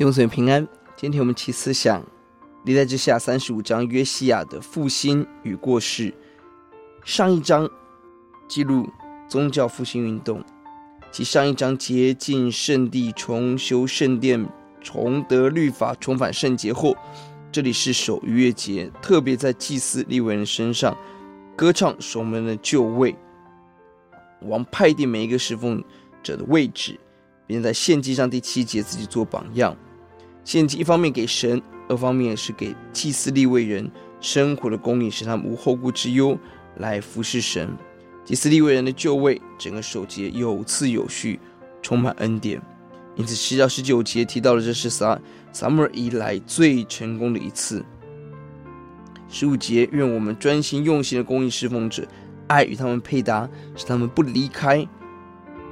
弟兄姊妹平安。今天我们齐思想历代之下三十五章约西亚的复兴与过世。上一章记录宗教复兴运动，其上一章洁净圣地、重修圣殿、重得律法、重返圣洁后，这里是守逾越节，特别在祭司利未人身上歌唱守门的就位，王派定每一个侍奉者的位置，并在献祭上第七节自己做榜样。献祭一方面给神，二方面是给祭司利未人生活的供应，使他们无后顾之忧来服侍神。祭司利未人的就位，整个守节有次有序，充满恩典。因此，十到十九节提到了这是撒撒母耳以来最成功的一次。十五节，愿我们专心用心的供应侍奉者，爱与他们配搭，使他们不离开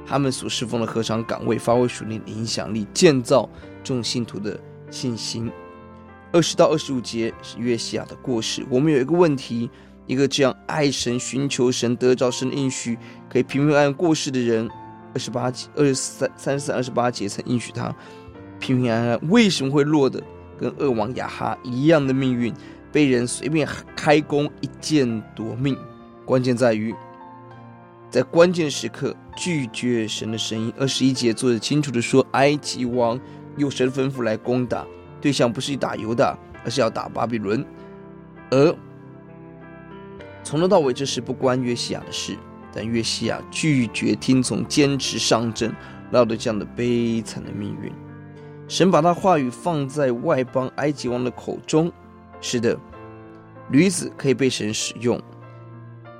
他们所侍奉的禾场岗位，发挥属灵的影响力，建造众信徒的信心。二十到二十五节是约西亚的过世。我们有一个问题：一个这样爱神、寻求神、得着神的应许，可以平平安安过世的人，二十八节、二十三、三十、二十八节曾应许他平平安安，为什么会落得跟恶王亚哈一样的命运，被人随便开弓一箭夺命？关键在于，在关键时刻拒绝神的声音。二十一节作者清楚的说，埃及王。有神吩咐来攻打，对象不是打犹大，而是要打巴比伦。而从头到尾，这是不关约西亚的事。但约西亚拒绝听从，坚持上阵，落得这样的悲惨的命运。神把他话语放在外邦埃及王的口中。是的，驴子可以被神使用。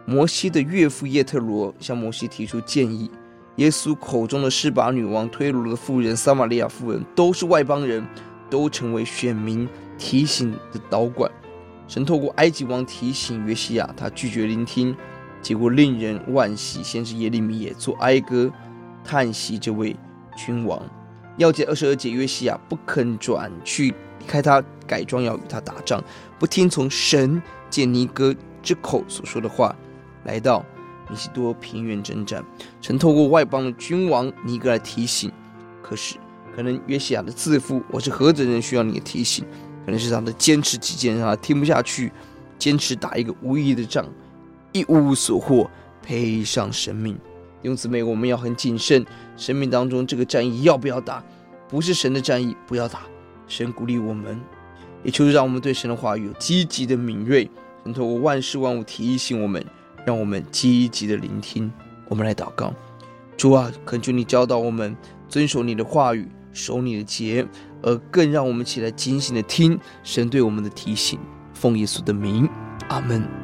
摩西的岳父叶特罗向摩西提出建议。耶稣口中的示巴女王、推罗的妇人、撒玛利亚妇人，都是外邦人，都成为选民提醒的导管。神透过埃及王提醒约西亚，他拒绝聆听，结果令人惋惜。先是耶利米也作哀歌，叹息这位君王。要解二十二节，约西亚不肯转去离开他，改装要与他打仗，不听从神借尼哥之口所说的话，来到。米西多平原征战，曾透过外邦的君王尼哥来提醒，可是可能约西亚的自负，我是何等人需要你的提醒？可能是他的坚持己见让他听不下去，坚持打一个无意义的仗，一无所获，赔上生命。弟兄姊妹，我们要很谨慎，生命当中这个战役要不要打？不是神的战役，不要打。神鼓励我们，也就是让我们对神的话语有积极的敏锐，能透过万事万物提醒我们。让我们积极的聆听，我们来祷告。主啊，恳求你教导我们遵守你的话语，守你的节，而更让我们起来警醒的听神对我们的提醒。奉耶稣的名，阿门。